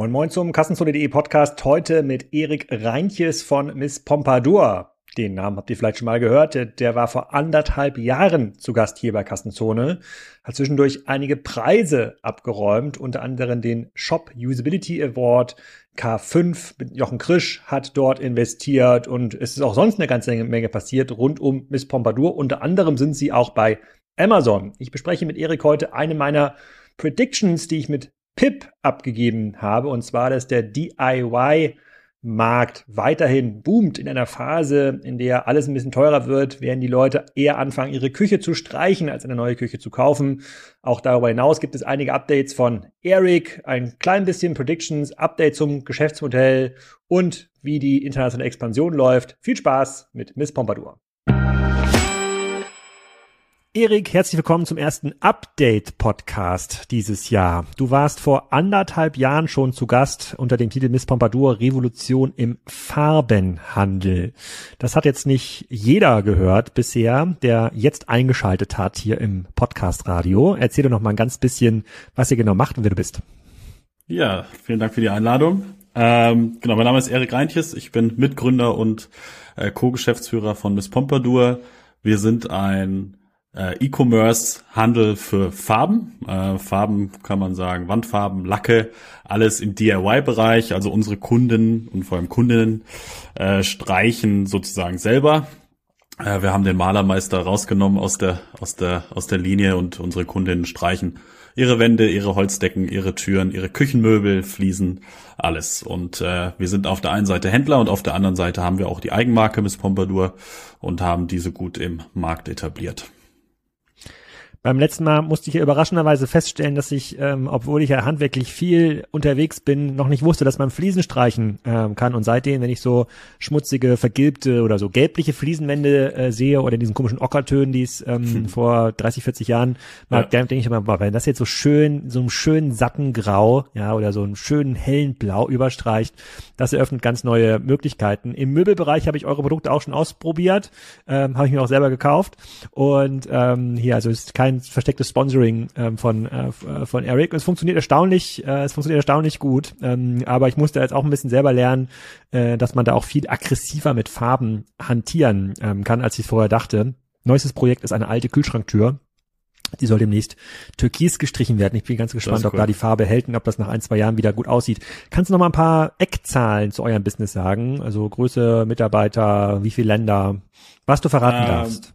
Moin Moin zum Kassenzone.de Podcast. Heute mit Erik Reintjes von Miss Pompadour. Den Namen habt ihr vielleicht schon mal gehört. Der war vor anderthalb Jahren zu Gast hier bei Kassenzone. Hat zwischendurch einige Preise abgeräumt, unter anderem den Shop Usability Award. K5 mit Jochen Krisch hat dort investiert und es ist auch sonst eine ganze Menge passiert rund um Miss Pompadour. Unter anderem sind sie auch bei Amazon. Ich bespreche mit Erik heute eine meiner Predictions, die ich mit Pip abgegeben habe, und zwar, dass der DIY Markt weiterhin boomt in einer Phase, in der alles ein bisschen teurer wird, werden die Leute eher anfangen, ihre Küche zu streichen, als eine neue Küche zu kaufen. Auch darüber hinaus gibt es einige Updates von Eric, ein klein bisschen Predictions, Update zum Geschäftsmodell und wie die internationale Expansion läuft. Viel Spaß mit Miss Pompadour. Erik, herzlich willkommen zum ersten Update-Podcast dieses Jahr. Du warst vor anderthalb Jahren schon zu Gast unter dem Titel Miss Pompadour Revolution im Farbenhandel. Das hat jetzt nicht jeder gehört bisher, der jetzt eingeschaltet hat hier im Podcast-Radio. Erzähl doch noch mal ein ganz bisschen, was ihr genau macht und wer du bist. Ja, vielen Dank für die Einladung. Ähm, genau, mein Name ist Erik Reintjes. Ich bin Mitgründer und äh, Co-Geschäftsführer von Miss Pompadour. Wir sind ein äh, E-Commerce-Handel für Farben. Äh, Farben kann man sagen, Wandfarben, Lacke, alles im DIY-Bereich. Also unsere Kunden und vor allem Kundinnen äh, streichen sozusagen selber. Äh, wir haben den Malermeister rausgenommen aus der, aus der, aus der Linie und unsere Kundinnen streichen ihre Wände, ihre Holzdecken, ihre Türen, ihre Küchenmöbel, Fliesen, alles. Und äh, wir sind auf der einen Seite Händler und auf der anderen Seite haben wir auch die Eigenmarke Miss Pompadour und haben diese gut im Markt etabliert. Beim letzten Mal musste ich ja überraschenderweise feststellen, dass ich, ähm, obwohl ich ja handwerklich viel unterwegs bin, noch nicht wusste, dass man Fliesen streichen ähm, kann. Und seitdem, wenn ich so schmutzige, vergilbte oder so gelbliche Fliesenwände äh, sehe oder diesen komischen Ockertönen, die es ähm, hm. vor 30, 40 Jahren ja. denke ich immer, boah, wenn das jetzt so schön, so einem schönen satten Grau, ja, oder so einen schönen hellen Blau überstreicht, das eröffnet ganz neue Möglichkeiten. Im Möbelbereich habe ich eure Produkte auch schon ausprobiert, ähm, habe ich mir auch selber gekauft. Und ähm, hier, also ist kein kein verstecktes Sponsoring ähm, von äh, äh, von Eric. Es funktioniert erstaunlich, äh, es funktioniert erstaunlich gut. Ähm, aber ich musste jetzt auch ein bisschen selber lernen, äh, dass man da auch viel aggressiver mit Farben hantieren ähm, kann, als ich vorher dachte. Neuestes Projekt ist eine alte Kühlschranktür. Die soll demnächst türkis gestrichen werden. Ich bin ganz gespannt, ob cool. da die Farbe hält und ob das nach ein, zwei Jahren wieder gut aussieht. Kannst du noch mal ein paar Eckzahlen zu eurem Business sagen? Also Größe, Mitarbeiter, wie viele Länder, was du verraten ähm, darfst?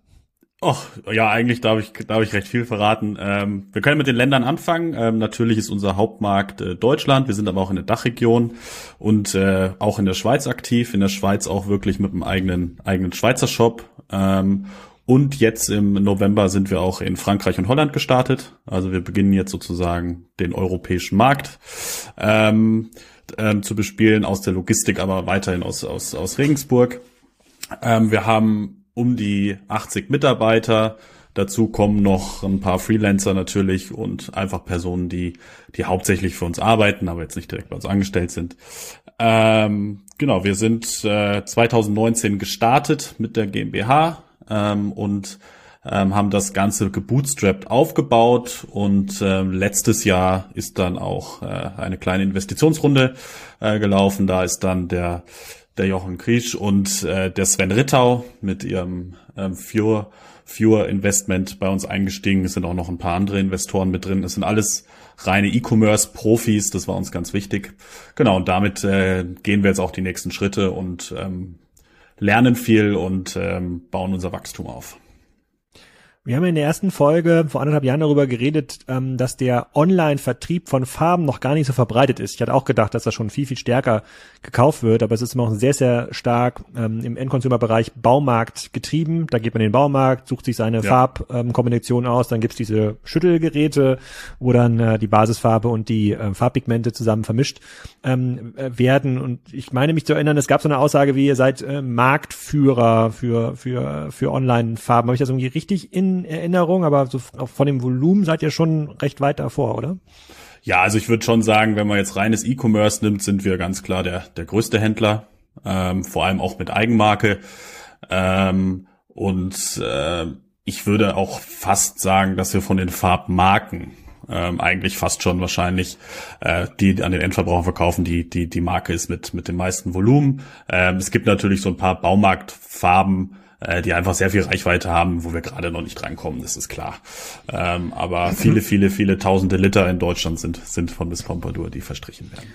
Och, ja, eigentlich darf ich, darf ich recht viel verraten. Ähm, wir können mit den Ländern anfangen. Ähm, natürlich ist unser Hauptmarkt äh, Deutschland. Wir sind aber auch in der Dachregion und äh, auch in der Schweiz aktiv. In der Schweiz auch wirklich mit einem eigenen, eigenen Schweizer Shop. Ähm, und jetzt im November sind wir auch in Frankreich und Holland gestartet. Also wir beginnen jetzt sozusagen den europäischen Markt ähm, ähm, zu bespielen aus der Logistik, aber weiterhin aus, aus, aus Regensburg. Ähm, wir haben um die 80 Mitarbeiter. Dazu kommen noch ein paar Freelancer natürlich und einfach Personen, die, die hauptsächlich für uns arbeiten, aber jetzt nicht direkt bei uns angestellt sind. Ähm, genau, wir sind äh, 2019 gestartet mit der GmbH ähm, und ähm, haben das Ganze gebootstrapped aufgebaut und äh, letztes Jahr ist dann auch äh, eine kleine Investitionsrunde äh, gelaufen. Da ist dann der der Jochen Kriesch und äh, der Sven Rittau mit ihrem ähm, Pure, Pure Investment bei uns eingestiegen. Es sind auch noch ein paar andere Investoren mit drin. Es sind alles reine E-Commerce-Profis, das war uns ganz wichtig. Genau, und damit äh, gehen wir jetzt auch die nächsten Schritte und ähm, lernen viel und ähm, bauen unser Wachstum auf. Wir haben in der ersten Folge vor anderthalb Jahren darüber geredet, ähm, dass der Online-Vertrieb von Farben noch gar nicht so verbreitet ist. Ich hatte auch gedacht, dass das schon viel, viel stärker gekauft wird, aber es ist immer noch sehr, sehr stark ähm, im Endkonsumerbereich Baumarkt getrieben. Da geht man in den Baumarkt, sucht sich seine ja. Farbkombination aus, dann gibt's diese Schüttelgeräte, wo dann äh, die Basisfarbe und die äh, Farbpigmente zusammen vermischt ähm, äh, werden. Und ich meine mich zu erinnern, es gab so eine Aussage wie, ihr seid Marktführer für, für, für Online-Farben. Habe ich das irgendwie richtig in Erinnerung, aber so von dem Volumen seid ihr schon recht weit davor, oder? Ja, also ich würde schon sagen, wenn man jetzt reines E-Commerce nimmt, sind wir ganz klar der, der größte Händler, ähm, vor allem auch mit Eigenmarke. Ähm, und äh, ich würde auch fast sagen, dass wir von den Farbmarken ähm, eigentlich fast schon wahrscheinlich, äh, die an den Endverbraucher verkaufen, die, die, die Marke ist mit, mit dem meisten Volumen. Ähm, es gibt natürlich so ein paar Baumarktfarben, äh, die einfach sehr viel Reichweite haben, wo wir gerade noch nicht drankommen, das ist klar. Ähm, aber viele, viele, viele tausende Liter in Deutschland sind, sind von Miss Pompadour, die verstrichen werden.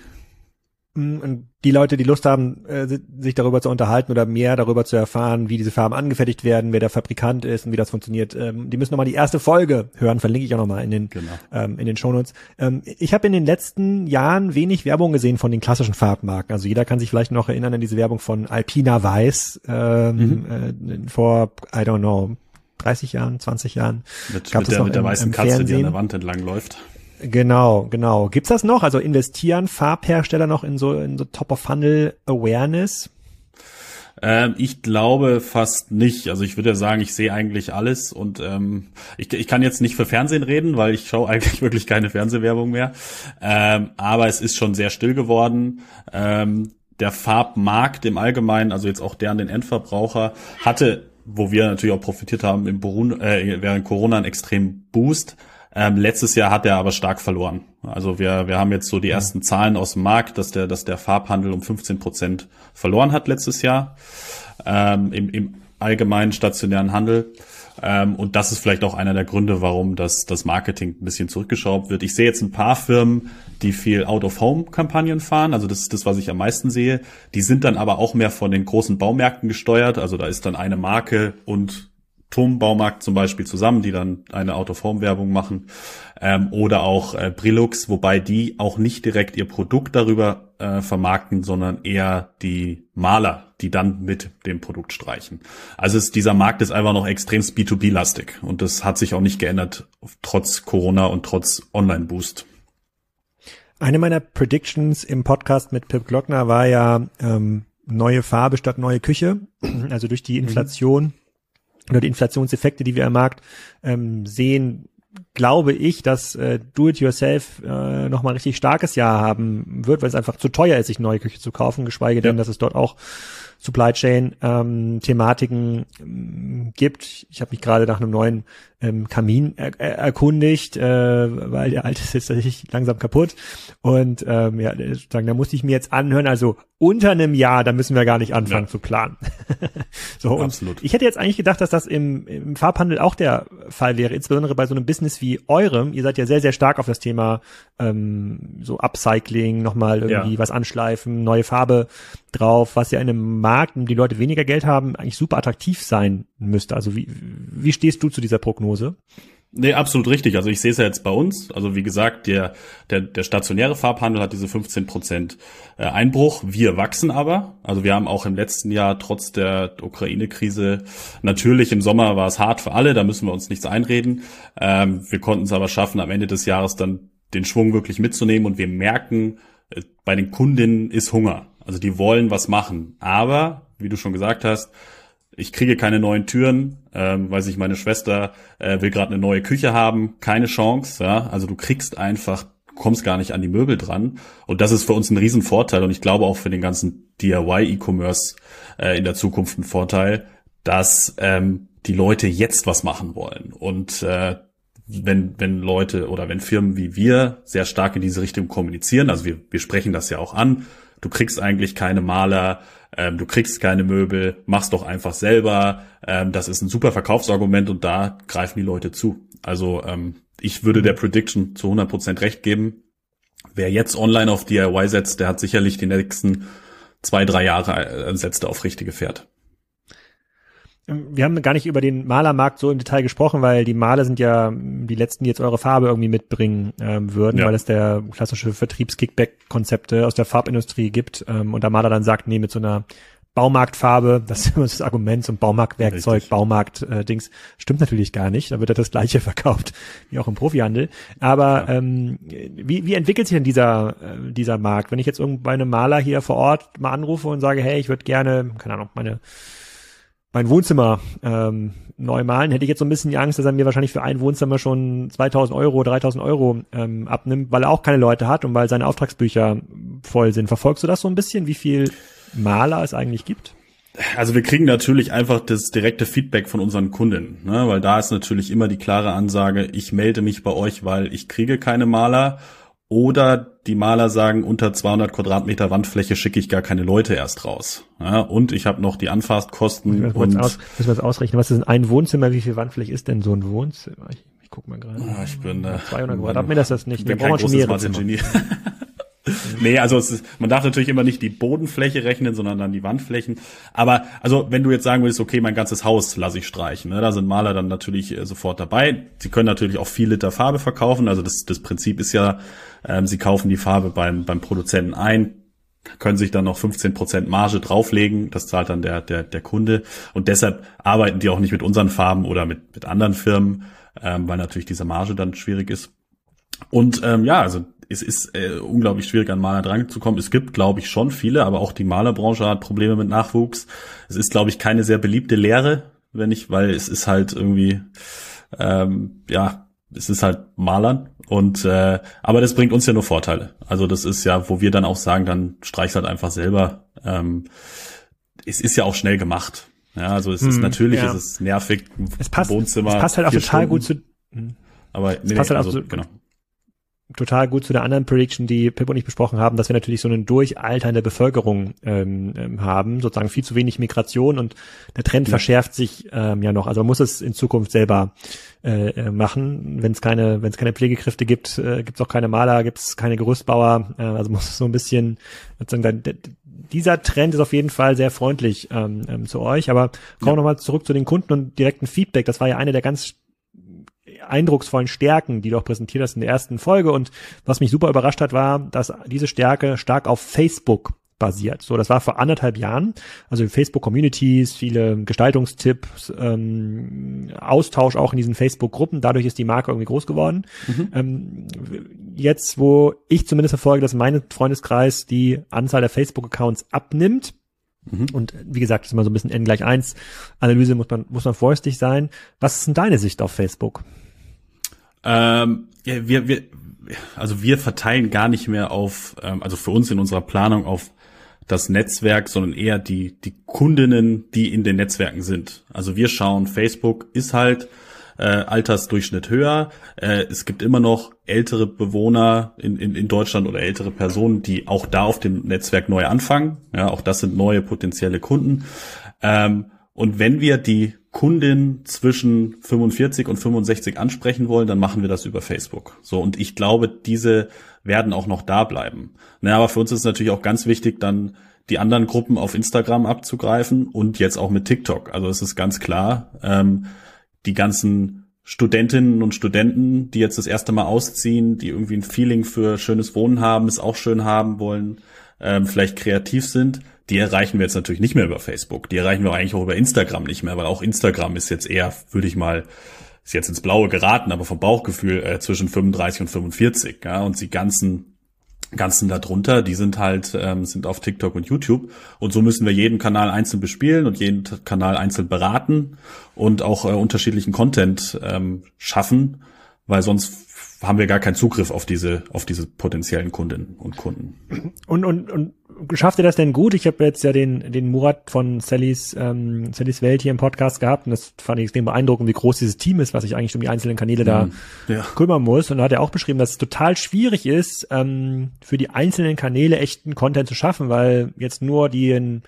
Mm, und die Leute, die Lust haben, äh, sich darüber zu unterhalten oder mehr darüber zu erfahren, wie diese Farben angefertigt werden, wer der Fabrikant ist und wie das funktioniert, ähm, die müssen nochmal die erste Folge hören, verlinke ich auch nochmal in den, genau. ähm, in den Shownotes. Ähm, ich habe in den letzten Jahren wenig Werbung gesehen von den klassischen Farbmarken. Also jeder kann sich vielleicht noch erinnern an diese Werbung von Alpina Weiß ähm, mhm. äh, vor, I don't know, 30 Jahren, 20 Jahren. Mit, Gab mit, der, mit der weißen Katze, Fernsehen. die an der Wand entlang läuft. Genau, genau. Gibt's das noch? Also investieren Farbhersteller noch in so, in so Top-of-Funnel-Awareness? Ähm, ich glaube fast nicht. Also ich würde sagen, ich sehe eigentlich alles und ähm, ich, ich kann jetzt nicht für Fernsehen reden, weil ich schaue eigentlich wirklich keine Fernsehwerbung mehr. Ähm, aber es ist schon sehr still geworden. Ähm, der Farbmarkt im Allgemeinen, also jetzt auch der an den Endverbraucher, hatte, wo wir natürlich auch profitiert haben, im Burun äh, während Corona einen extremen Boost. Ähm, letztes Jahr hat er aber stark verloren. Also wir, wir haben jetzt so die ersten Zahlen aus dem Markt, dass der, dass der Farbhandel um 15 Prozent verloren hat letztes Jahr ähm, im, im allgemeinen stationären Handel. Ähm, und das ist vielleicht auch einer der Gründe, warum das, das Marketing ein bisschen zurückgeschraubt wird. Ich sehe jetzt ein paar Firmen, die viel Out-of-Home-Kampagnen fahren. Also das ist das, was ich am meisten sehe. Die sind dann aber auch mehr von den großen Baumärkten gesteuert. Also da ist dann eine Marke und Turmbaumarkt zum Beispiel zusammen, die dann eine Out-of-Home-Werbung machen. Ähm, oder auch äh, Brillux, wobei die auch nicht direkt ihr Produkt darüber äh, vermarkten, sondern eher die Maler, die dann mit dem Produkt streichen. Also ist, dieser Markt ist einfach noch extrem B2B-lastig und das hat sich auch nicht geändert, trotz Corona und trotz Online-Boost. Eine meiner Predictions im Podcast mit Pip Glockner war ja ähm, neue Farbe statt neue Küche. Also durch die mhm. Inflation mhm oder die Inflationseffekte, die wir am Markt ähm, sehen, glaube ich, dass äh, Do-it-yourself äh, nochmal ein richtig starkes Jahr haben wird, weil es einfach zu teuer ist, sich neue Küche zu kaufen, geschweige denn, dass es dort auch Supply Chain ähm, Thematiken ähm, gibt. Ich habe mich gerade nach einem neuen ähm, Kamin er er erkundigt, äh, weil der alte ist jetzt tatsächlich langsam kaputt. Und ähm, ja, sagen, da musste ich mir jetzt anhören, also unter einem Jahr, da müssen wir gar nicht anfangen ja. zu planen. so, Absolut. ich hätte jetzt eigentlich gedacht, dass das im, im Farbhandel auch der Fall wäre, insbesondere bei so einem Business wie eurem. Ihr seid ja sehr, sehr stark auf das Thema ähm, so Upcycling, nochmal irgendwie ja. was anschleifen, neue Farbe drauf, was ja in einem Markt, in dem die Leute weniger Geld haben, eigentlich super attraktiv sein müsste. Also wie, wie stehst du zu dieser Prognose? Nee, absolut richtig. Also ich sehe es ja jetzt bei uns. Also wie gesagt, der, der, der stationäre Farbhandel hat diese 15 Prozent äh, Einbruch. Wir wachsen aber. Also wir haben auch im letzten Jahr trotz der Ukraine-Krise, natürlich im Sommer war es hart für alle, da müssen wir uns nichts einreden. Ähm, wir konnten es aber schaffen, am Ende des Jahres dann den Schwung wirklich mitzunehmen und wir merken, äh, bei den Kundinnen ist Hunger. Also die wollen was machen. Aber, wie du schon gesagt hast, ich kriege keine neuen Türen, ähm, weil sich meine Schwester äh, will gerade eine neue Küche haben, keine Chance. Ja? Also du kriegst einfach, kommst gar nicht an die Möbel dran. Und das ist für uns ein Riesenvorteil und ich glaube auch für den ganzen DIY-E-Commerce äh, in der Zukunft ein Vorteil, dass ähm, die Leute jetzt was machen wollen. Und äh, wenn, wenn Leute oder wenn Firmen wie wir sehr stark in diese Richtung kommunizieren, also wir, wir sprechen das ja auch an, du kriegst eigentlich keine Maler, ähm, du kriegst keine Möbel, mach's doch einfach selber. Ähm, das ist ein super Verkaufsargument und da greifen die Leute zu. Also ähm, ich würde der Prediction zu 100 Prozent recht geben. Wer jetzt online auf DIY setzt, der hat sicherlich die nächsten zwei, drei Jahre äh, setzt auf richtige Pferd. Wir haben gar nicht über den Malermarkt so im Detail gesprochen, weil die Maler sind ja die letzten, die jetzt eure Farbe irgendwie mitbringen ähm, würden, ja. weil es der klassische Vertriebs-Kickback-Konzepte aus der Farbindustrie gibt ähm, und der Maler dann sagt, nee, mit so einer Baumarktfarbe, das ist immer das Argument zum Baumarktwerkzeug, Baumarkt-Dings, äh, stimmt natürlich gar nicht. Da wird ja das gleiche verkauft wie auch im Profihandel. Aber ja. ähm, wie, wie entwickelt sich denn dieser, äh, dieser Markt? Wenn ich jetzt irgendwo einem Maler hier vor Ort mal anrufe und sage, hey, ich würde gerne, keine Ahnung, meine mein Wohnzimmer ähm, neu malen, hätte ich jetzt so ein bisschen die Angst, dass er mir wahrscheinlich für ein Wohnzimmer schon 2000 Euro, 3000 Euro ähm, abnimmt, weil er auch keine Leute hat und weil seine Auftragsbücher voll sind. Verfolgst du das so ein bisschen, wie viel Maler es eigentlich gibt? Also wir kriegen natürlich einfach das direkte Feedback von unseren Kunden, ne? weil da ist natürlich immer die klare Ansage, ich melde mich bei euch, weil ich kriege keine Maler oder die Maler sagen, unter 200 Quadratmeter Wandfläche schicke ich gar keine Leute erst raus. Ja, und ich habe noch die Anfahrtkosten. Müssen wir, und aus, müssen wir das ausrechnen? Was ist denn ein Wohnzimmer? Wie viel Wandfläche ist denn so ein Wohnzimmer? Ich, ich guck mal gerade. Oh, ich bin äh, 200 Quadratmeter ist das nicht. Ich bin kein großes Ingenieur. nee, also ist, man darf natürlich immer nicht die Bodenfläche rechnen, sondern dann die Wandflächen. Aber also wenn du jetzt sagen willst, okay, mein ganzes Haus lasse ich streichen, ne, da sind Maler dann natürlich äh, sofort dabei. Sie können natürlich auch viel Liter Farbe verkaufen. Also das, das Prinzip ist ja, ähm, sie kaufen die Farbe beim, beim Produzenten ein, können sich dann noch 15% Marge drauflegen. Das zahlt dann der, der, der Kunde. Und deshalb arbeiten die auch nicht mit unseren Farben oder mit, mit anderen Firmen, ähm, weil natürlich diese Marge dann schwierig ist. Und ähm, ja, also es ist äh, unglaublich schwierig, an Maler dran zu kommen. Es gibt, glaube ich, schon viele, aber auch die Malerbranche hat Probleme mit Nachwuchs. Es ist, glaube ich, keine sehr beliebte Lehre, wenn ich, weil es ist halt irgendwie, ähm, ja, es ist halt Malern und äh, aber das bringt uns ja nur Vorteile. Also das ist ja, wo wir dann auch sagen, dann streich's halt einfach selber. Ähm, es ist ja auch schnell gemacht. Ja, also es ist hm, natürlich, ja. es ist nervig. Es passt, Wohnzimmer. Es passt halt auch total Stunden. gut zu. Aber nee, es passt nee, halt also, auch so, genau total gut zu der anderen Prediction, die Pip und ich besprochen haben, dass wir natürlich so einen Durchaltern der Bevölkerung ähm, ähm, haben, sozusagen viel zu wenig Migration und der Trend ja. verschärft sich ähm, ja noch. Also man muss es in Zukunft selber äh, äh machen. Wenn es keine, wenn es keine Pflegekräfte gibt, äh, gibt es auch keine Maler, gibt es keine Gerüstbauer. Äh, also muss es so ein bisschen sozusagen dieser Trend ist auf jeden Fall sehr freundlich ähm, ähm, zu euch. Aber kommen wir ja. nochmal zurück zu den Kunden und direkten Feedback. Das war ja eine der ganz eindrucksvollen Stärken, die du auch präsentiert hast in der ersten Folge. Und was mich super überrascht hat, war, dass diese Stärke stark auf Facebook basiert. So, das war vor anderthalb Jahren. Also Facebook-Communities, viele Gestaltungstipps, ähm, Austausch auch in diesen Facebook-Gruppen. Dadurch ist die Marke irgendwie groß geworden. Mhm. Ähm, jetzt, wo ich zumindest verfolge, dass mein Freundeskreis die Anzahl der Facebook-Accounts abnimmt, mhm. und wie gesagt, ist immer so ein bisschen N gleich eins Analyse muss man, muss man vorsichtig sein. Was ist denn deine Sicht auf Facebook? Ähm, wir, wir, also wir verteilen gar nicht mehr auf, ähm, also für uns in unserer Planung auf das Netzwerk, sondern eher die, die Kundinnen, die in den Netzwerken sind. Also wir schauen, Facebook ist halt äh, Altersdurchschnitt höher. Äh, es gibt immer noch ältere Bewohner in, in, in Deutschland oder ältere Personen, die auch da auf dem Netzwerk neu anfangen. Ja, auch das sind neue potenzielle Kunden. Ähm, und wenn wir die Kundin zwischen 45 und 65 ansprechen wollen, dann machen wir das über Facebook. So, und ich glaube, diese werden auch noch da bleiben. Naja, aber für uns ist natürlich auch ganz wichtig, dann die anderen Gruppen auf Instagram abzugreifen und jetzt auch mit TikTok. Also es ist ganz klar, ähm, die ganzen Studentinnen und Studenten, die jetzt das erste Mal ausziehen, die irgendwie ein Feeling für schönes Wohnen haben, es auch schön haben wollen, ähm, vielleicht kreativ sind, die erreichen wir jetzt natürlich nicht mehr über Facebook. Die erreichen wir eigentlich auch über Instagram nicht mehr, weil auch Instagram ist jetzt eher, würde ich mal, ist jetzt ins Blaue geraten, aber vom Bauchgefühl äh, zwischen 35 und 45. Ja, und die ganzen ganzen darunter, die sind halt ähm, sind auf TikTok und YouTube und so müssen wir jeden Kanal einzeln bespielen und jeden Kanal einzeln beraten und auch äh, unterschiedlichen Content ähm, schaffen, weil sonst haben wir gar keinen Zugriff auf diese auf diese potenziellen Kundinnen und Kunden. Und und und schafft ihr das denn gut? Ich habe jetzt ja den, den Murat von Sallys, ähm, Sallys Welt hier im Podcast gehabt und das fand ich extrem beeindruckend, wie groß dieses Team ist, was sich eigentlich um die einzelnen Kanäle da mhm. ja. kümmern muss. Und da hat er auch beschrieben, dass es total schwierig ist, ähm, für die einzelnen Kanäle echten Content zu schaffen, weil jetzt nur den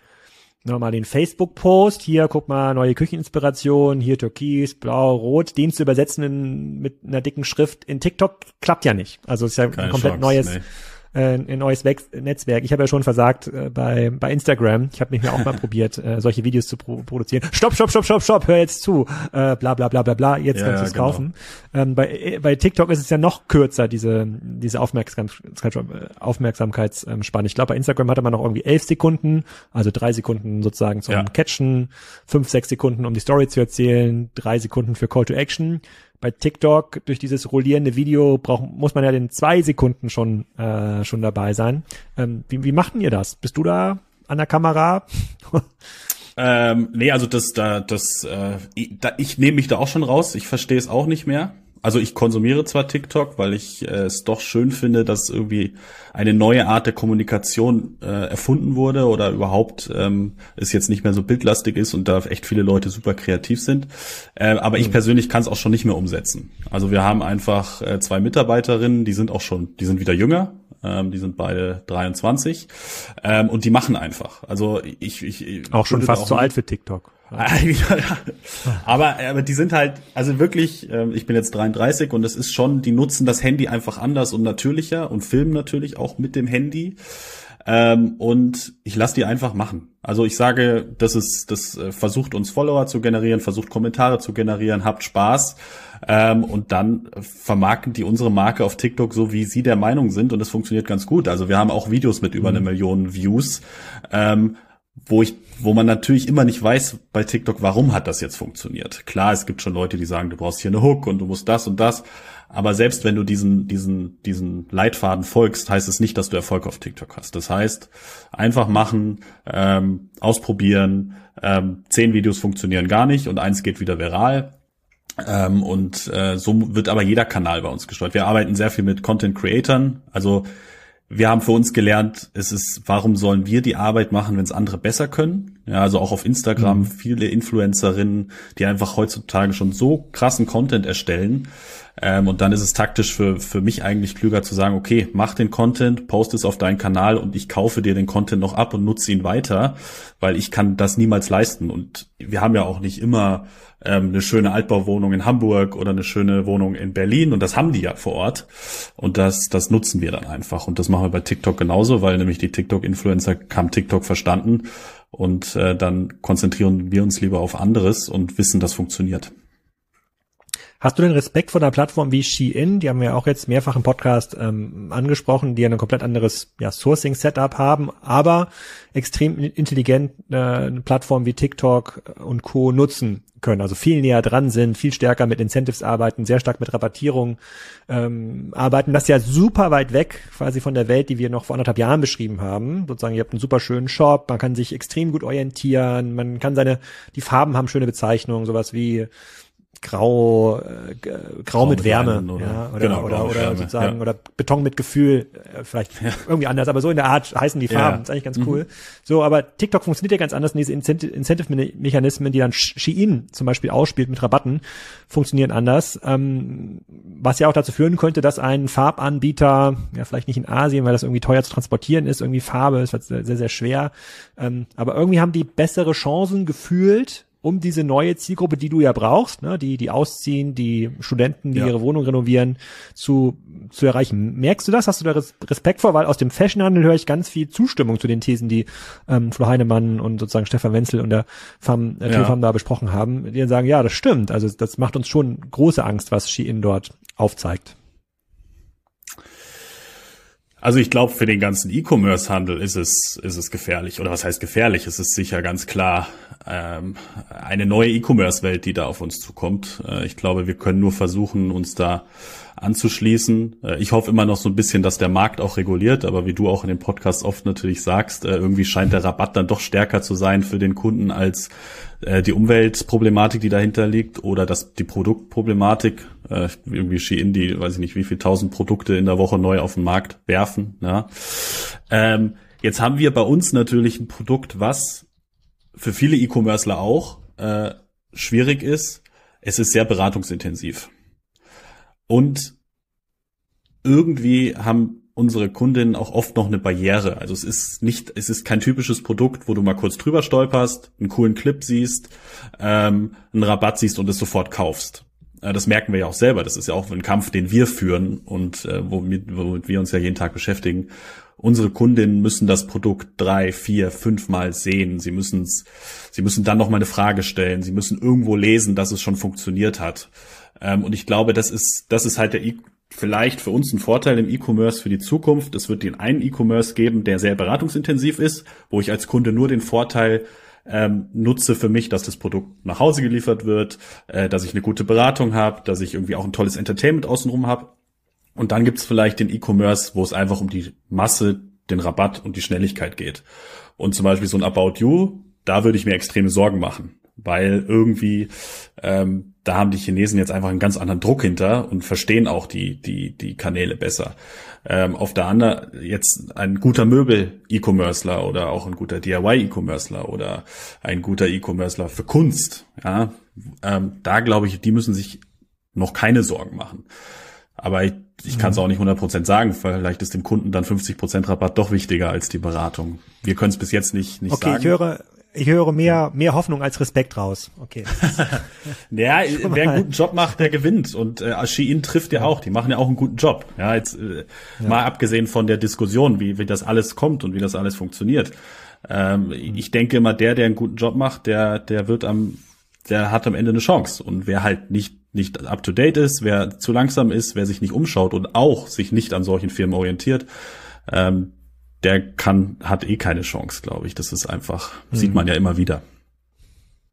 nochmal den Facebook-Post, hier guck mal, neue Kücheninspiration, hier Türkis, Blau, Rot, den zu übersetzen in, mit einer dicken Schrift in TikTok klappt ja nicht. Also es ist ja Keine ein komplett Chance, neues, nee äh, ein neues Wex Netzwerk. Ich habe ja schon versagt äh, bei, bei Instagram. Ich habe mich mir auch mal probiert, äh, solche Videos zu pro produzieren. Stopp, stopp, stopp, stopp, stopp, hör jetzt zu. Äh, bla bla bla bla bla, jetzt ja, kannst du es genau. kaufen. Ähm, bei, äh, bei TikTok ist es ja noch kürzer, diese, diese Aufmerksam Aufmerksamkeitsspanne. Ich glaube, bei Instagram hatte man noch irgendwie elf Sekunden, also drei Sekunden sozusagen zum ja. Catchen, fünf, sechs Sekunden, um die Story zu erzählen, drei Sekunden für Call to Action bei TikTok durch dieses rollierende Video braucht, muss man ja in zwei Sekunden schon, äh, schon dabei sein. Ähm, wie, wie machten ihr das? Bist du da an der Kamera? ähm, nee, also das, da, das, äh, ich, da, ich nehme mich da auch schon raus. Ich verstehe es auch nicht mehr. Also ich konsumiere zwar TikTok, weil ich äh, es doch schön finde, dass irgendwie eine neue Art der Kommunikation äh, erfunden wurde oder überhaupt ähm, es jetzt nicht mehr so bildlastig ist und da echt viele Leute super kreativ sind. Äh, aber ich mhm. persönlich kann es auch schon nicht mehr umsetzen. Also wir haben einfach äh, zwei Mitarbeiterinnen, die sind auch schon, die sind wieder jünger, ähm, die sind beide 23 ähm, und die machen einfach. Also ich, ich auch schon fast zu alt für TikTok. aber, aber die sind halt, also wirklich, äh, ich bin jetzt 33 und es ist schon, die nutzen das Handy einfach anders und natürlicher und filmen natürlich auch mit dem Handy. Ähm, und ich lasse die einfach machen. Also ich sage, das ist, das äh, versucht uns Follower zu generieren, versucht Kommentare zu generieren, habt Spaß. Ähm, und dann vermarkten die unsere Marke auf TikTok so, wie sie der Meinung sind. Und das funktioniert ganz gut. Also wir haben auch Videos mit über mhm. eine Million Views. Ähm, wo ich, wo man natürlich immer nicht weiß bei TikTok, warum hat das jetzt funktioniert. Klar, es gibt schon Leute, die sagen, du brauchst hier eine Hook und du musst das und das. Aber selbst wenn du diesen, diesen, diesen Leitfaden folgst, heißt es nicht, dass du Erfolg auf TikTok hast. Das heißt, einfach machen, ähm, ausprobieren. Ähm, zehn Videos funktionieren gar nicht und eins geht wieder viral. Ähm, und äh, so wird aber jeder Kanal bei uns gesteuert. Wir arbeiten sehr viel mit Content Creatern. Also wir haben für uns gelernt, es ist, warum sollen wir die Arbeit machen, wenn es andere besser können? Ja, also auch auf Instagram mhm. viele Influencerinnen, die einfach heutzutage schon so krassen Content erstellen. Ähm, und dann ist es taktisch für, für mich eigentlich klüger zu sagen, okay, mach den Content, post es auf deinen Kanal und ich kaufe dir den Content noch ab und nutze ihn weiter, weil ich kann das niemals leisten. Und wir haben ja auch nicht immer ähm, eine schöne Altbauwohnung in Hamburg oder eine schöne Wohnung in Berlin und das haben die ja vor Ort und das, das nutzen wir dann einfach und das machen wir bei TikTok genauso, weil nämlich die TikTok-Influencer haben TikTok verstanden und äh, dann konzentrieren wir uns lieber auf anderes und wissen, das funktioniert. Hast du denn Respekt vor einer Plattform wie Shein? Die haben wir auch jetzt mehrfach im Podcast ähm, angesprochen, die ein komplett anderes ja, Sourcing-Setup haben, aber extrem intelligent äh, eine Plattform wie TikTok und Co. nutzen können, also viel näher dran sind, viel stärker mit Incentives arbeiten, sehr stark mit Rabattierung ähm, arbeiten. Das ist ja super weit weg quasi von der Welt, die wir noch vor anderthalb Jahren beschrieben haben. Sozusagen, ihr habt einen super schönen Shop, man kann sich extrem gut orientieren, man kann seine, die Farben haben schöne Bezeichnungen, sowas wie grau, äh, grau, grau mit, mit Wärme, oder, ja, oder, genau, oder, oder Wärme, sozusagen, ja. oder Beton mit Gefühl, äh, vielleicht ja. irgendwie anders, aber so in der Art heißen die Farben, ist eigentlich ganz mhm. cool. So, aber TikTok funktioniert ja ganz anders und diese Incentive-Mechanismen, die dann Shein zum Beispiel ausspielt mit Rabatten, funktionieren anders, ähm, was ja auch dazu führen könnte, dass ein Farbanbieter, ja vielleicht nicht in Asien, weil das irgendwie teuer zu transportieren ist, irgendwie Farbe, ist sehr, sehr schwer, ähm, aber irgendwie haben die bessere Chancen gefühlt, um diese neue Zielgruppe, die du ja brauchst, ne, die, die ausziehen, die Studenten, die ja. ihre Wohnung renovieren, zu, zu erreichen. Merkst du das? Hast du da Respekt vor? Weil aus dem Fashionhandel höre ich ganz viel Zustimmung zu den Thesen, die ähm, Flo Heinemann und sozusagen Stefan Wenzel und der FAM, äh, ja. da besprochen haben, die dann sagen, ja, das stimmt. Also das macht uns schon große Angst, was Shein dort aufzeigt. Also ich glaube, für den ganzen E-Commerce-Handel ist es, ist es gefährlich. Oder was heißt gefährlich? Es ist sicher ganz klar ähm, eine neue E-Commerce-Welt, die da auf uns zukommt. Äh, ich glaube, wir können nur versuchen, uns da anzuschließen. Äh, ich hoffe immer noch so ein bisschen, dass der Markt auch reguliert, aber wie du auch in dem Podcast oft natürlich sagst, äh, irgendwie scheint der Rabatt dann doch stärker zu sein für den Kunden als äh, die Umweltproblematik, die dahinter liegt, oder dass die Produktproblematik, äh, irgendwie Shein, die, weiß ich nicht, wie viel tausend Produkte in der Woche neu auf den Markt werfen. Ja. Ähm, jetzt haben wir bei uns natürlich ein Produkt, was für viele E-Commercer auch äh, schwierig ist. Es ist sehr beratungsintensiv. Und irgendwie haben unsere Kundinnen auch oft noch eine Barriere. Also es ist nicht, es ist kein typisches Produkt, wo du mal kurz drüber stolperst, einen coolen Clip siehst, ähm, einen Rabatt siehst und es sofort kaufst. Äh, das merken wir ja auch selber. Das ist ja auch ein Kampf, den wir führen und äh, womit, womit wir uns ja jeden Tag beschäftigen. Unsere Kundinnen müssen das Produkt drei, vier, fünf Mal sehen. Sie müssen sie müssen dann noch mal eine Frage stellen. Sie müssen irgendwo lesen, dass es schon funktioniert hat. Ähm, und ich glaube, das ist, das ist halt der e vielleicht für uns ein Vorteil im E-Commerce für die Zukunft. Es wird den einen E-Commerce geben, der sehr beratungsintensiv ist, wo ich als Kunde nur den Vorteil ähm, nutze für mich, dass das Produkt nach Hause geliefert wird, äh, dass ich eine gute Beratung habe, dass ich irgendwie auch ein tolles Entertainment außenrum habe. Und dann gibt's vielleicht den E-Commerce, wo es einfach um die Masse, den Rabatt und die Schnelligkeit geht. Und zum Beispiel so ein About You, da würde ich mir extreme Sorgen machen. weil irgendwie ähm, da haben die Chinesen jetzt einfach einen ganz anderen Druck hinter und verstehen auch die die die Kanäle besser. Ähm, auf der anderen jetzt ein guter Möbel-E-Commercer oder auch ein guter DIY-E-Commercer oder ein guter E-Commercer für Kunst, ja, ähm, da glaube ich, die müssen sich noch keine Sorgen machen. Aber ich, ich kann es auch nicht 100% sagen. Vielleicht ist dem Kunden dann 50% Rabatt doch wichtiger als die Beratung. Wir können es bis jetzt nicht, nicht okay, sagen. Okay, ich höre, ich höre mehr, mehr Hoffnung als Respekt raus. Okay. ja, wer einen guten Job macht, der gewinnt. Und äh, Shein trifft ja, auch. Die machen ja auch einen guten Job. Ja, jetzt äh, ja. mal abgesehen von der Diskussion, wie, wie das alles kommt und wie das alles funktioniert. Ähm, mhm. Ich denke immer, der, der einen guten Job macht, der, der wird am, der hat am Ende eine Chance. Und wer halt nicht nicht up to date ist, wer zu langsam ist, wer sich nicht umschaut und auch sich nicht an solchen Firmen orientiert, ähm, der kann, hat eh keine Chance, glaube ich. Das ist einfach, mhm. sieht man ja immer wieder.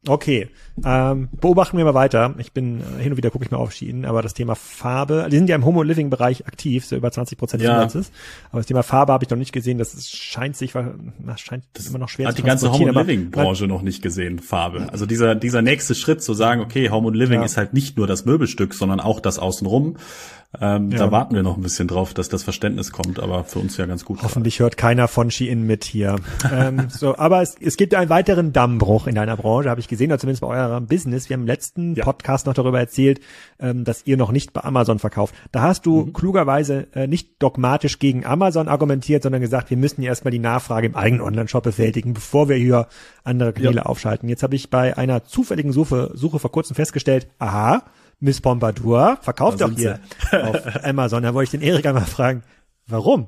Okay, ähm, beobachten wir mal weiter. Ich bin äh, hin und wieder gucke ich mal auf Schienen, aber das Thema Farbe, die sind ja im Homo Living Bereich aktiv, so über 20 Prozent des ja. Umsatzes. Aber das Thema Farbe habe ich noch nicht gesehen. Das ist, scheint sich, das scheint das immer noch schwer hat zu die ganze Homo Living Branche noch nicht gesehen. Farbe. Also dieser dieser nächste Schritt zu sagen, okay, Homo Living ja. ist halt nicht nur das Möbelstück, sondern auch das außenrum. Ähm, ja. Da warten wir noch ein bisschen drauf, dass das Verständnis kommt, aber für uns ja ganz gut. Hoffentlich gerade. hört keiner von Shein mit hier. ähm, so, aber es, es gibt einen weiteren Dammbruch in deiner Branche, habe ich gesehen, oder zumindest bei eurem Business. Wir haben im letzten ja. Podcast noch darüber erzählt, ähm, dass ihr noch nicht bei Amazon verkauft. Da hast du mhm. klugerweise äh, nicht dogmatisch gegen Amazon argumentiert, sondern gesagt, wir müssen erstmal die Nachfrage im eigenen Online-Shop befältigen, bevor wir hier andere Kanäle ja. aufschalten. Jetzt habe ich bei einer zufälligen Suche, Suche vor kurzem festgestellt, aha, Miss Pompadour verkauft doch hier auf Amazon. Da wollte ich den Erik einmal fragen, warum?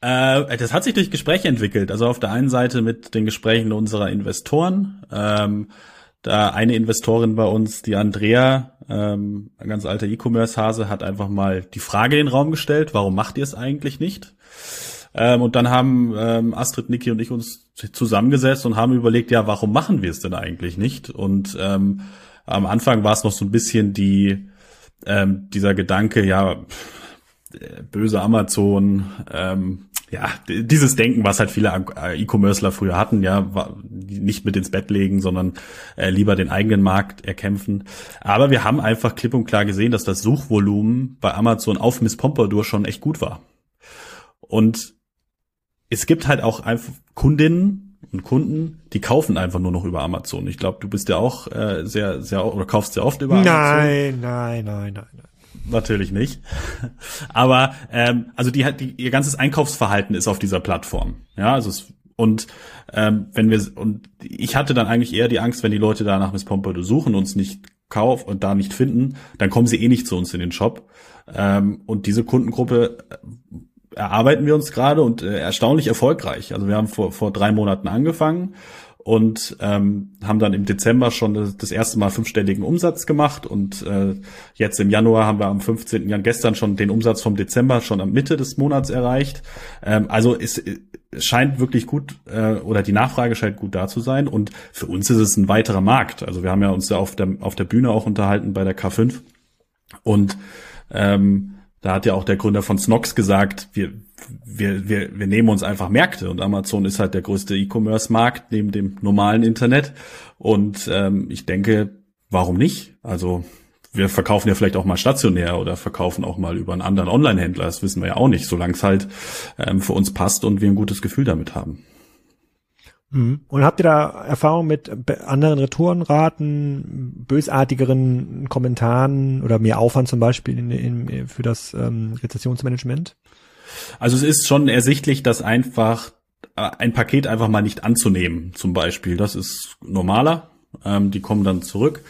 Äh, das hat sich durch Gespräche entwickelt. Also auf der einen Seite mit den Gesprächen unserer Investoren. Ähm, da eine Investorin bei uns, die Andrea, ähm, ein ganz alter E-Commerce-Hase, hat einfach mal die Frage in den Raum gestellt, warum macht ihr es eigentlich nicht? Ähm, und dann haben ähm, Astrid, Niki und ich uns zusammengesetzt und haben überlegt, ja, warum machen wir es denn eigentlich nicht? Und ähm, am Anfang war es noch so ein bisschen die, ähm, dieser Gedanke, ja, böse Amazon, ähm, ja, dieses Denken, was halt viele E-Commercer früher hatten, ja, nicht mit ins Bett legen, sondern äh, lieber den eigenen Markt erkämpfen. Aber wir haben einfach klipp und klar gesehen, dass das Suchvolumen bei Amazon auf Miss Pompadour schon echt gut war. Und es gibt halt auch einfach Kundinnen, und Kunden, die kaufen einfach nur noch über Amazon. Ich glaube, du bist ja auch äh, sehr, sehr oder kaufst sehr oft über Amazon. Nein, nein, nein, nein, nein. Natürlich nicht. Aber ähm, also die die, ihr ganzes Einkaufsverhalten ist auf dieser Plattform. Ja, also es, und ähm, wenn wir und ich hatte dann eigentlich eher die Angst, wenn die Leute da nach Miss Pompadour suchen und uns nicht kaufen und da nicht finden, dann kommen sie eh nicht zu uns in den Shop. Ähm, und diese Kundengruppe erarbeiten wir uns gerade und äh, erstaunlich erfolgreich. Also wir haben vor, vor drei Monaten angefangen und ähm, haben dann im Dezember schon das, erste Mal fünfstelligen Umsatz gemacht und äh, jetzt im Januar haben wir am 15. Januar gestern schon den Umsatz vom Dezember schon am Mitte des Monats erreicht. Ähm, also es, es scheint wirklich gut äh, oder die Nachfrage scheint gut da zu sein und für uns ist es ein weiterer Markt. Also wir haben ja uns ja auf der auf der Bühne auch unterhalten bei der K5 und ähm, da hat ja auch der Gründer von Snox gesagt, wir, wir, wir, wir nehmen uns einfach Märkte und Amazon ist halt der größte E-Commerce-Markt neben dem normalen Internet. Und ähm, ich denke, warum nicht? Also wir verkaufen ja vielleicht auch mal stationär oder verkaufen auch mal über einen anderen Online-Händler. Das wissen wir ja auch nicht, solange es halt ähm, für uns passt und wir ein gutes Gefühl damit haben. Mhm. Und habt ihr da Erfahrung mit anderen Retourenraten, bösartigeren Kommentaren oder mehr Aufwand zum Beispiel in, in, für das ähm, Rezessionsmanagement? Also es ist schon ersichtlich, dass einfach äh, ein Paket einfach mal nicht anzunehmen, zum Beispiel. Das ist normaler. Ähm, die kommen dann zurück.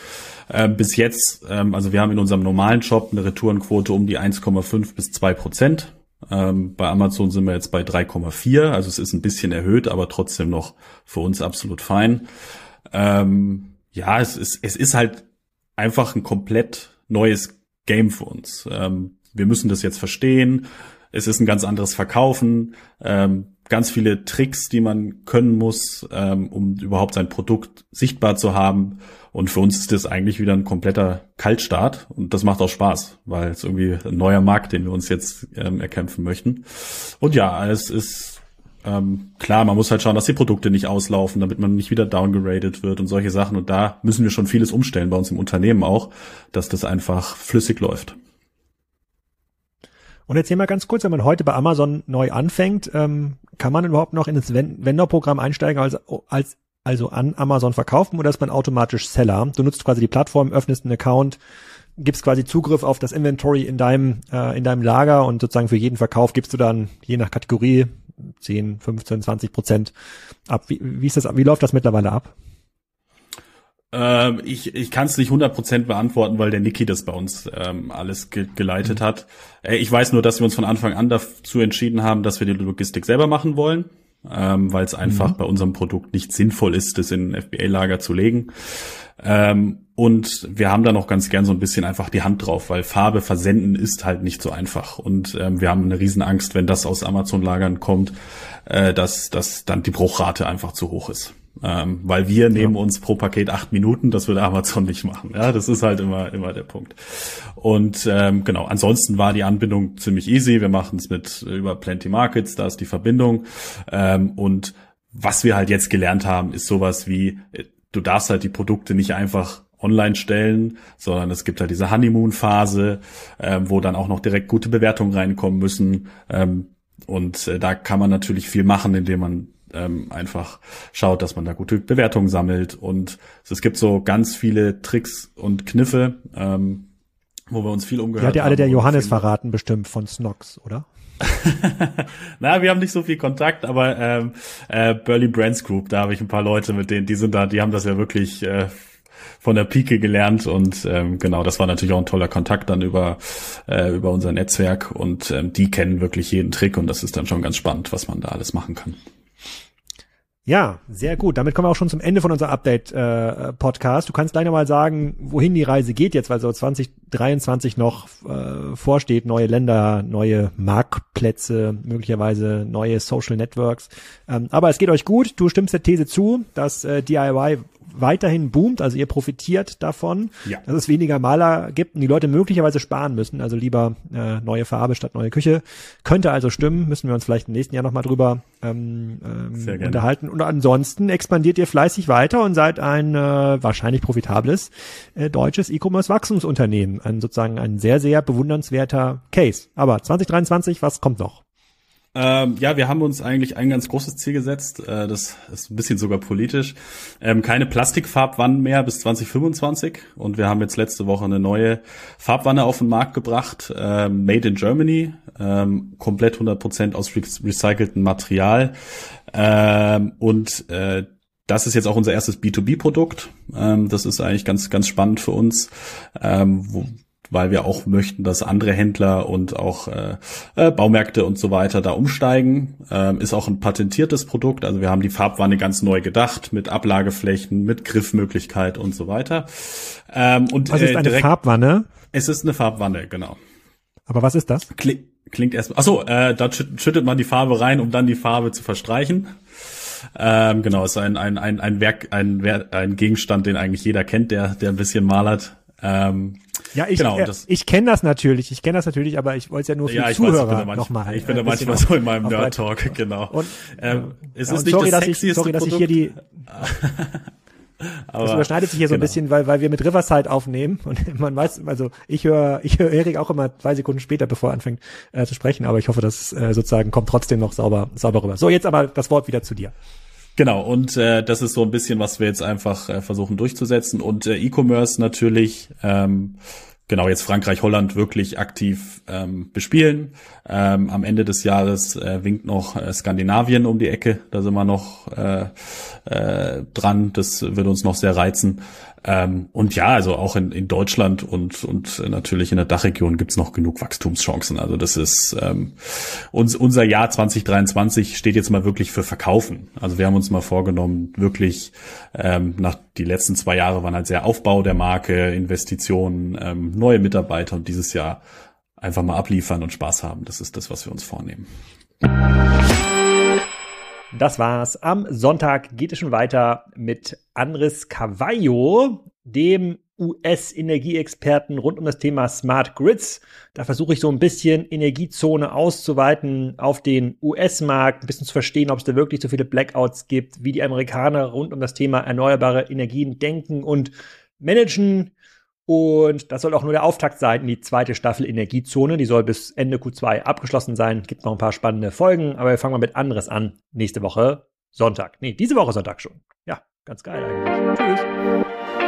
Äh, bis jetzt, ähm, also wir haben in unserem normalen Shop eine Retourenquote um die 1,5 bis 2 Prozent. Ähm, bei Amazon sind wir jetzt bei 3,4, also es ist ein bisschen erhöht, aber trotzdem noch für uns absolut fein. Ähm, ja, es ist, es ist halt einfach ein komplett neues Game für uns. Ähm, wir müssen das jetzt verstehen. Es ist ein ganz anderes Verkaufen, ähm, ganz viele Tricks, die man können muss, ähm, um überhaupt sein Produkt sichtbar zu haben. Und für uns ist das eigentlich wieder ein kompletter Kaltstart und das macht auch Spaß, weil es irgendwie ein neuer Markt, den wir uns jetzt ähm, erkämpfen möchten. Und ja, es ist ähm, klar, man muss halt schauen, dass die Produkte nicht auslaufen, damit man nicht wieder downgeradet wird und solche Sachen. Und da müssen wir schon vieles umstellen bei uns im Unternehmen auch, dass das einfach flüssig läuft. Und erzähl mal ganz kurz, wenn man heute bei Amazon neu anfängt, ähm, kann man überhaupt noch in das Vendor-Programm einsteigen als, als also an Amazon verkaufen oder ist man automatisch Seller? Du nutzt quasi die Plattform, öffnest einen Account, gibst quasi Zugriff auf das Inventory in deinem, äh, in deinem Lager und sozusagen für jeden Verkauf gibst du dann je nach Kategorie 10, 15, 20 Prozent ab. Wie, wie ist das, wie läuft das mittlerweile ab? Ähm, ich ich kann es nicht 100% beantworten, weil der Niki das bei uns ähm, alles ge geleitet mhm. hat. Äh, ich weiß nur, dass wir uns von Anfang an dazu entschieden haben, dass wir die Logistik selber machen wollen, ähm, weil es einfach mhm. bei unserem Produkt nicht sinnvoll ist, das in ein FBA-Lager zu legen. Ähm, und wir haben da noch ganz gern so ein bisschen einfach die Hand drauf, weil Farbe versenden ist halt nicht so einfach. Und ähm, wir haben eine Riesenangst, wenn das aus Amazon-Lagern kommt, äh, dass, dass dann die Bruchrate einfach zu hoch ist. Ähm, weil wir nehmen ja. uns pro Paket acht Minuten, das würde Amazon nicht machen. Ja, das ist halt immer, immer der Punkt. Und ähm, genau, ansonsten war die Anbindung ziemlich easy. Wir machen es mit über Plenty Markets, da ist die Verbindung. Ähm, und was wir halt jetzt gelernt haben, ist sowas wie, äh, du darfst halt die Produkte nicht einfach online stellen, sondern es gibt halt diese Honeymoon-Phase, ähm, wo dann auch noch direkt gute Bewertungen reinkommen müssen. Ähm, und äh, da kann man natürlich viel machen, indem man ähm, einfach schaut, dass man da gute Bewertungen sammelt. Und es gibt so ganz viele Tricks und Kniffe, ähm, wo wir uns viel umgehört haben. Die hat ja alle der Johannes verraten, bestimmt von Snox, oder? Na, wir haben nicht so viel Kontakt, aber ähm, äh, Burley Brands Group, da habe ich ein paar Leute, mit denen, die sind da, die haben das ja wirklich äh, von der Pike gelernt und ähm, genau, das war natürlich auch ein toller Kontakt dann über äh, über unser Netzwerk und ähm, die kennen wirklich jeden Trick und das ist dann schon ganz spannend, was man da alles machen kann. Ja, sehr gut. Damit kommen wir auch schon zum Ende von unserem Update-Podcast. Äh, du kannst gleich nochmal sagen, wohin die Reise geht jetzt, weil so 2023 noch äh, vorsteht, neue Länder, neue Marktplätze, möglicherweise neue Social Networks. Ähm, aber es geht euch gut. Du stimmst der These zu, dass äh, DIY weiterhin boomt, also ihr profitiert davon, ja. dass es weniger Maler gibt und die Leute möglicherweise sparen müssen, also lieber äh, neue Farbe statt neue Küche. Könnte also stimmen, müssen wir uns vielleicht im nächsten Jahr nochmal drüber ähm, ähm, unterhalten. Und ansonsten expandiert ihr fleißig weiter und seid ein äh, wahrscheinlich profitables äh, deutsches E-Commerce-Wachstumsunternehmen. Ein sozusagen ein sehr, sehr bewundernswerter Case. Aber 2023, was kommt noch? Ähm, ja, wir haben uns eigentlich ein ganz großes Ziel gesetzt. Äh, das ist ein bisschen sogar politisch. Ähm, keine Plastikfarbwannen mehr bis 2025. Und wir haben jetzt letzte Woche eine neue Farbwanne auf den Markt gebracht. Ähm, made in Germany. Ähm, komplett 100% aus recyceltem Material. Ähm, und äh, das ist jetzt auch unser erstes B2B-Produkt. Ähm, das ist eigentlich ganz, ganz spannend für uns, ähm, weil wir auch möchten, dass andere Händler und auch äh, äh, Baumärkte und so weiter da umsteigen. Ähm, ist auch ein patentiertes Produkt. Also wir haben die Farbwanne ganz neu gedacht mit Ablageflächen, mit Griffmöglichkeit und so weiter. Ähm, und was ist äh, eine direkt, Farbwanne? Es ist eine Farbwanne, genau. Aber was ist das? Kling, klingt erstmal. Achso, äh, da schüttet man die Farbe rein, um dann die Farbe zu verstreichen. Ähm, genau, ist ein, ein, ein, ein Werk, ein, ein Gegenstand, den eigentlich jeder kennt, der, der ein bisschen malert. Ähm, ja, ich, genau, äh, ich kenne das natürlich, ich kenne das natürlich, aber ich wollte es ja nur für ja, die Zuhörer nochmal. Ich bin da manchmal so in meinem Nerd-Talk, genau. Und, ähm, es ist nicht sorry, das dass ich, sorry, dass ich hier die Aber, das überschneidet sich hier so genau. ein bisschen, weil, weil wir mit Riverside aufnehmen und man weiß, also ich höre ich höre Erik auch immer zwei Sekunden später, bevor er anfängt äh, zu sprechen, aber ich hoffe, das äh, sozusagen kommt trotzdem noch sauber, sauber rüber. So, jetzt aber das Wort wieder zu dir. Genau, und äh, das ist so ein bisschen, was wir jetzt einfach äh, versuchen durchzusetzen. Und äh, E-Commerce natürlich, ähm, genau jetzt Frankreich, Holland wirklich aktiv ähm, bespielen. Ähm, am Ende des Jahres äh, winkt noch äh, Skandinavien um die Ecke. Da sind wir noch äh, äh, dran. Das wird uns noch sehr reizen. Ähm, und ja, also auch in, in Deutschland und, und natürlich in der Dachregion gibt's noch genug Wachstumschancen. Also das ist ähm, uns, unser Jahr 2023 steht jetzt mal wirklich für Verkaufen. Also wir haben uns mal vorgenommen, wirklich ähm, nach die letzten zwei Jahre waren halt sehr Aufbau der Marke, Investitionen, ähm, neue Mitarbeiter und dieses Jahr einfach mal abliefern und Spaß haben. Das ist das, was wir uns vornehmen. Das war's. Am Sonntag geht es schon weiter mit Andres Cavallo, dem US-Energieexperten rund um das Thema Smart Grids. Da versuche ich so ein bisschen Energiezone auszuweiten auf den US-Markt, ein bisschen zu verstehen, ob es da wirklich so viele Blackouts gibt, wie die Amerikaner rund um das Thema erneuerbare Energien denken und managen. Und das soll auch nur der Auftakt sein in die zweite Staffel Energiezone. Die soll bis Ende Q2 abgeschlossen sein. Gibt noch ein paar spannende Folgen, aber wir fangen mal mit anderes an. Nächste Woche Sonntag. Nee, diese Woche Sonntag schon. Ja, ganz geil eigentlich. Tschüss.